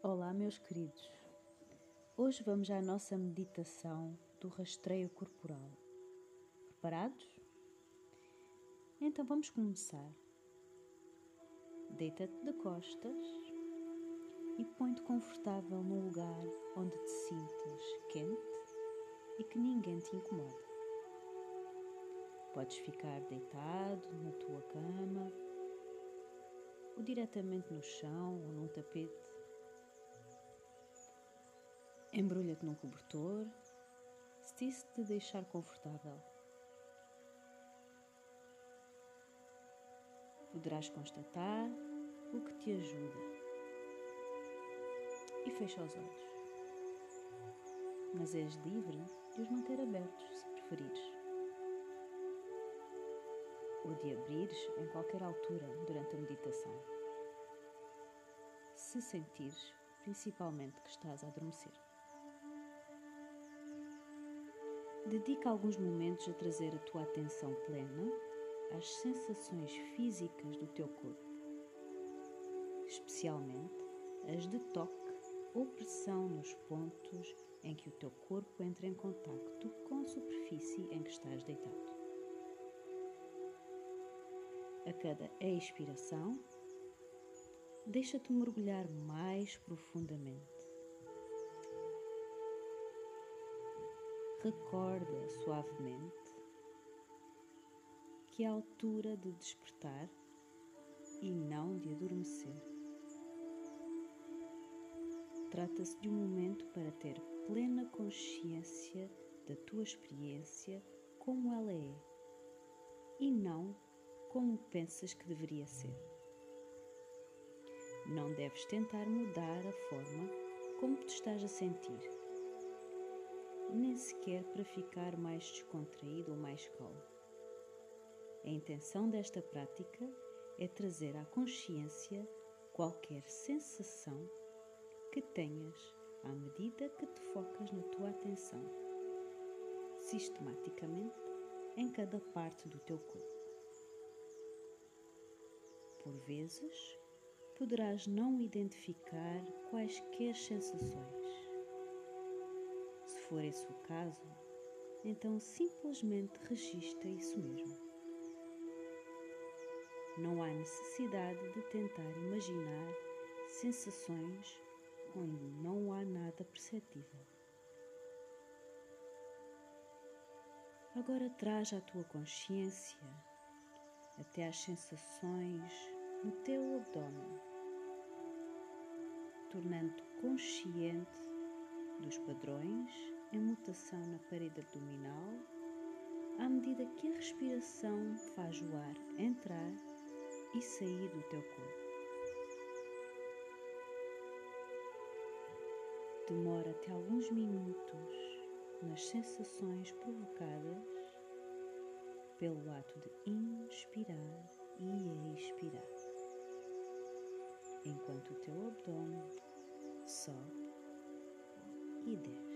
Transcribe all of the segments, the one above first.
Olá, meus queridos. Hoje vamos à nossa meditação do rastreio corporal. Preparados? Então vamos começar. Deita-te de costas e põe-te confortável num lugar onde te sintas quente e que ninguém te incomoda. Podes ficar deitado na tua cama ou diretamente no chão ou num tapete. Embrulha-te num cobertor se isso te deixar confortável. Poderás constatar o que te ajuda e fecha os olhos. Mas és livre de os manter abertos se preferires ou de abrires em qualquer altura durante a meditação. Se sentires principalmente que estás a adormecer. Dedica alguns momentos a trazer a tua atenção plena às sensações físicas do teu corpo, especialmente as de toque ou pressão nos pontos em que o teu corpo entra em contacto com a superfície em que estás deitado. A cada expiração, deixa-te mergulhar mais profundamente recorda suavemente que é a altura de despertar e não de adormecer. Trata-se de um momento para ter plena consciência da tua experiência como ela é e não como pensas que deveria ser. Não deves tentar mudar a forma como te estás a sentir nem sequer para ficar mais descontraído ou mais calmo. A intenção desta prática é trazer à consciência qualquer sensação que tenhas à medida que te focas na tua atenção, sistematicamente em cada parte do teu corpo. Por vezes, poderás não identificar quaisquer sensações for esse o caso, então simplesmente registra isso mesmo. Não há necessidade de tentar imaginar sensações onde não há nada perceptível. Agora traz a tua consciência até às sensações no teu abdômen, tornando-te consciente dos padrões em mutação na parede abdominal à medida que a respiração faz o ar entrar e sair do teu corpo. Demora até alguns minutos nas sensações provocadas pelo ato de inspirar e expirar, enquanto o teu abdômen sobe e desce.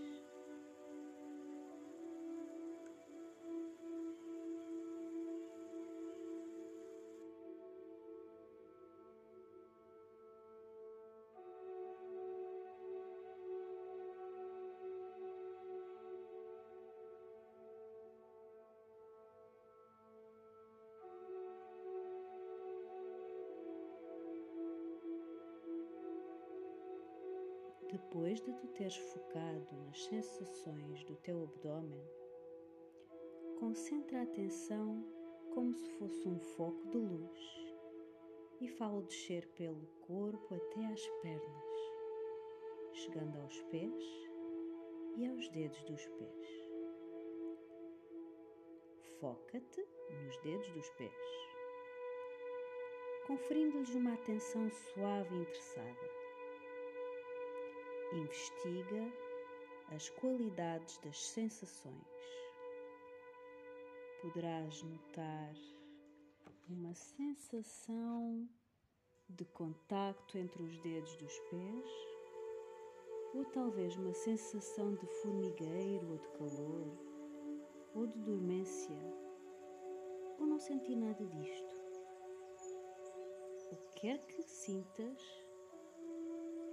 Depois de tu teres focado nas sensações do teu abdômen, concentra a atenção como se fosse um foco de luz e fala descer pelo corpo até às pernas, chegando aos pés e aos dedos dos pés. Foca-te nos dedos dos pés, conferindo-lhes uma atenção suave e interessada investiga as qualidades das sensações. Poderás notar uma sensação de contacto entre os dedos dos pés, ou talvez uma sensação de formigueiro ou de calor, ou de dormência, ou não sentir nada disto. O que quer que sintas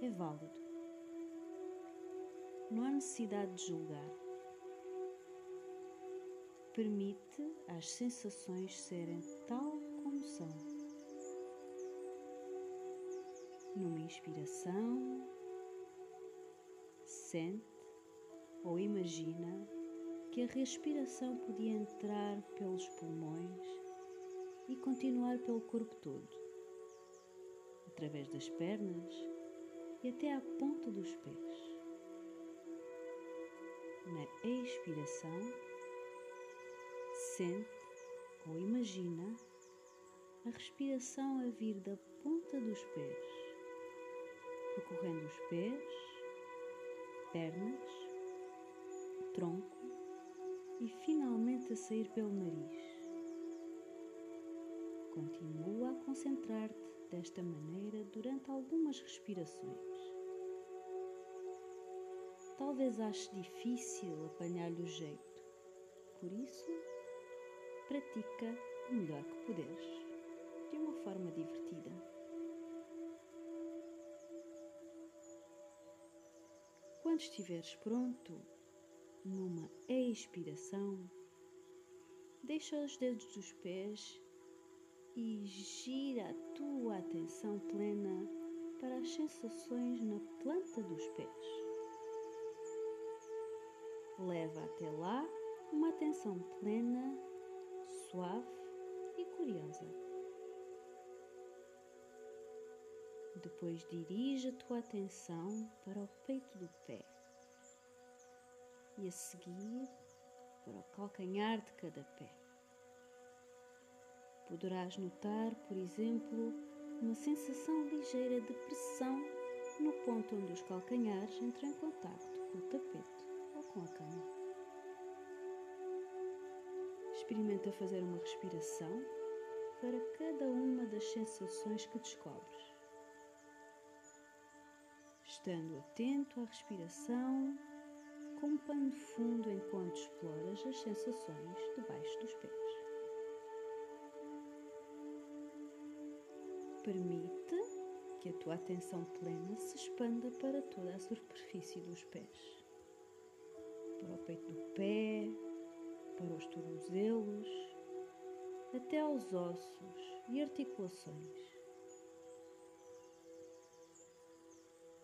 é válido. Não há necessidade de julgar. Permite as sensações serem tal como são. Numa inspiração, sente ou imagina que a respiração podia entrar pelos pulmões e continuar pelo corpo todo, através das pernas e até à ponta dos pés. Na expiração, sente ou imagina a respiração a vir da ponta dos pés, percorrendo os pés, pernas, tronco e finalmente a sair pelo nariz. Continua a concentrar-te desta maneira durante algumas respirações. Talvez ache difícil apanhar-lhe o jeito, por isso, pratica o melhor que puderes, de uma forma divertida. Quando estiveres pronto, numa expiração, deixa os dedos dos pés e gira a tua atenção plena para as sensações na planta dos pés. Leva até lá uma atenção plena, suave e curiosa. Depois dirige a tua atenção para o peito do pé e a seguir para o calcanhar de cada pé. Poderás notar, por exemplo, uma sensação ligeira de pressão no ponto onde os calcanhares entram em contacto com o tapete ou com a cama. Experimenta fazer uma respiração para cada uma das sensações que descobres. Estando atento à respiração como pano fundo enquanto exploras as sensações debaixo dos pés. Permite que a tua atenção plena se expanda para toda a superfície dos pés, para o peito do pé, para os tornozelos, até aos ossos e articulações.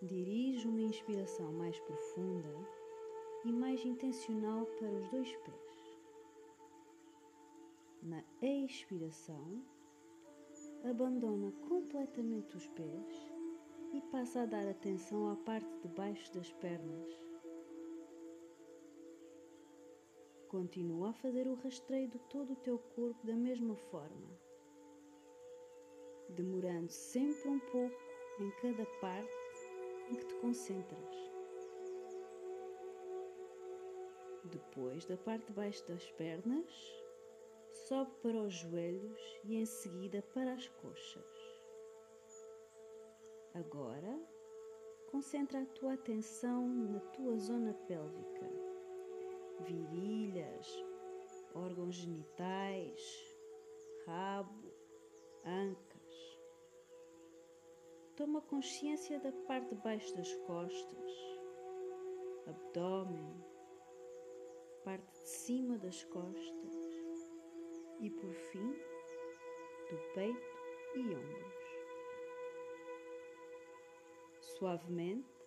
Dirige uma inspiração mais profunda e mais intencional para os dois pés. Na expiração, abandona completamente os pés e passa a dar atenção à parte de baixo das pernas. Continua a fazer o rastreio de todo o teu corpo da mesma forma, demorando sempre um pouco em cada parte em que te concentras. Depois, da parte de baixo das pernas, sobe para os joelhos e em seguida para as coxas. Agora, concentra a tua atenção na tua zona pélvica, virilhas, órgãos genitais, rabo, ancas. Toma consciência da parte de baixo das costas, abdômen, parte de cima das costas e, por fim, do peito e ombros. Suavemente,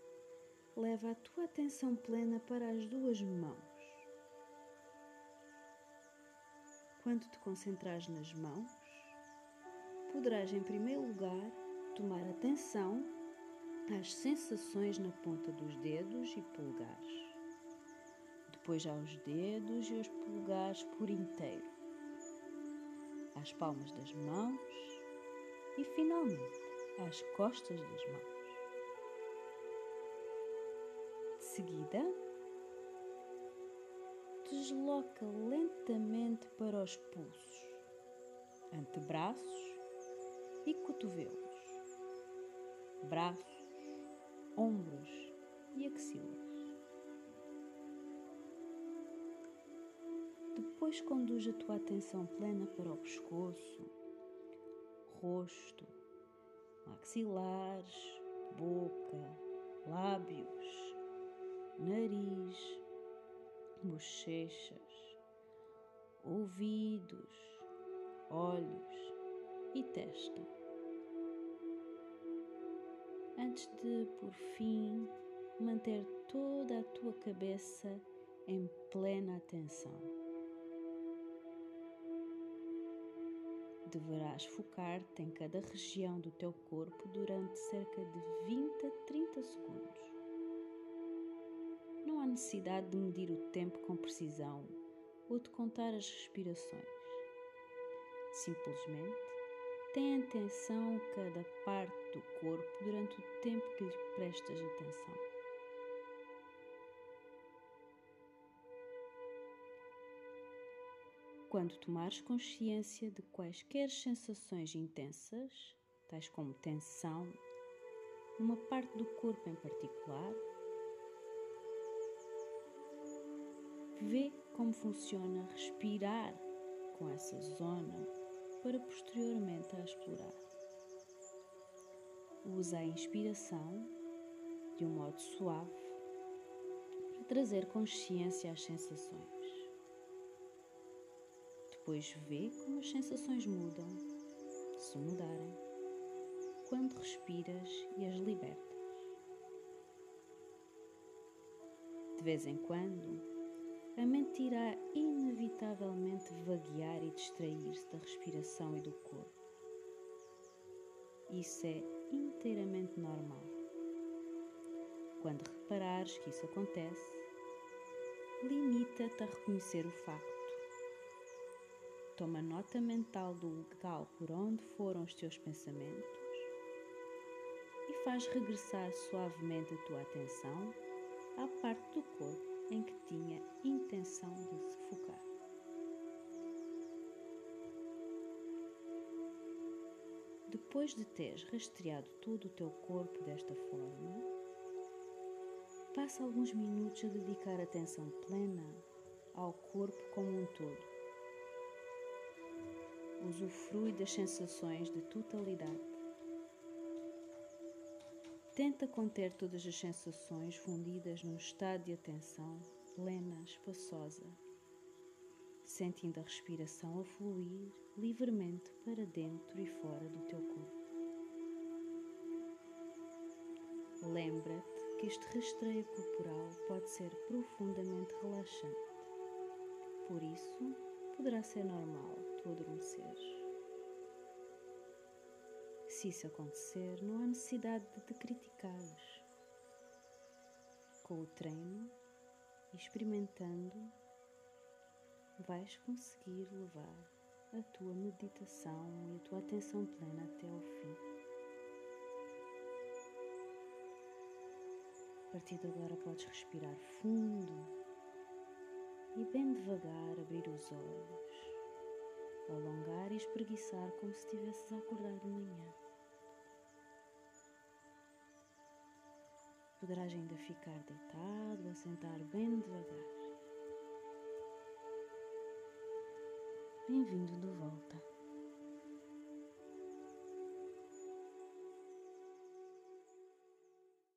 leva a tua atenção plena para as duas mãos. Quando te concentrares nas mãos, poderás, em primeiro lugar, tomar atenção às sensações na ponta dos dedos e polegares depois aos dedos e aos polegares por inteiro, às palmas das mãos e finalmente às costas das mãos. De seguida, desloca lentamente para os pulsos, antebraços e cotovelos, braços, ombros e axilas. Depois conduz a tua atenção plena para o pescoço, rosto, maxilares, boca, lábios, nariz, bochechas, ouvidos, olhos e testa. Antes de, por fim, manter toda a tua cabeça em plena atenção. Deverás focar-te em cada região do teu corpo durante cerca de 20 a 30 segundos. Não há necessidade de medir o tempo com precisão ou de contar as respirações. Simplesmente tem atenção a cada parte do corpo durante o tempo que lhe prestas atenção. Quando tomares consciência de quaisquer sensações intensas, tais como tensão, numa parte do corpo em particular, vê como funciona respirar com essa zona para posteriormente a explorar. Usa a inspiração de um modo suave para trazer consciência às sensações. Depois vê como as sensações mudam, se mudarem, quando respiras e as libertas. De vez em quando, mente irá inevitavelmente vaguear e distrair-se da respiração e do corpo. Isso é inteiramente normal. Quando reparares que isso acontece, limita-te a reconhecer o facto. Toma nota mental do local por onde foram os teus pensamentos e faz regressar suavemente a tua atenção Depois de teres rastreado todo o teu corpo desta forma, passa alguns minutos a dedicar atenção plena ao corpo como um todo. Usufrui das sensações de totalidade Tenta conter todas as sensações fundidas num estado de atenção plena, espaçosa, sentindo a respiração a fluir livremente para dentro e fora do teu corpo. Lembra-te que este rastreio corporal pode ser profundamente relaxante. Por isso, poderá ser normal tu adormeceres. Se isso acontecer, não há necessidade de te criticares. Com o treino experimentando, vais conseguir levar a tua meditação e a tua atenção plena até ao fim. A partir de agora podes respirar fundo e bem devagar abrir os olhos, alongar e espreguiçar como se estivesses a acordar de manhã. Poderás ainda ficar deitado ou sentar bem devagar. Bem-vindo de volta.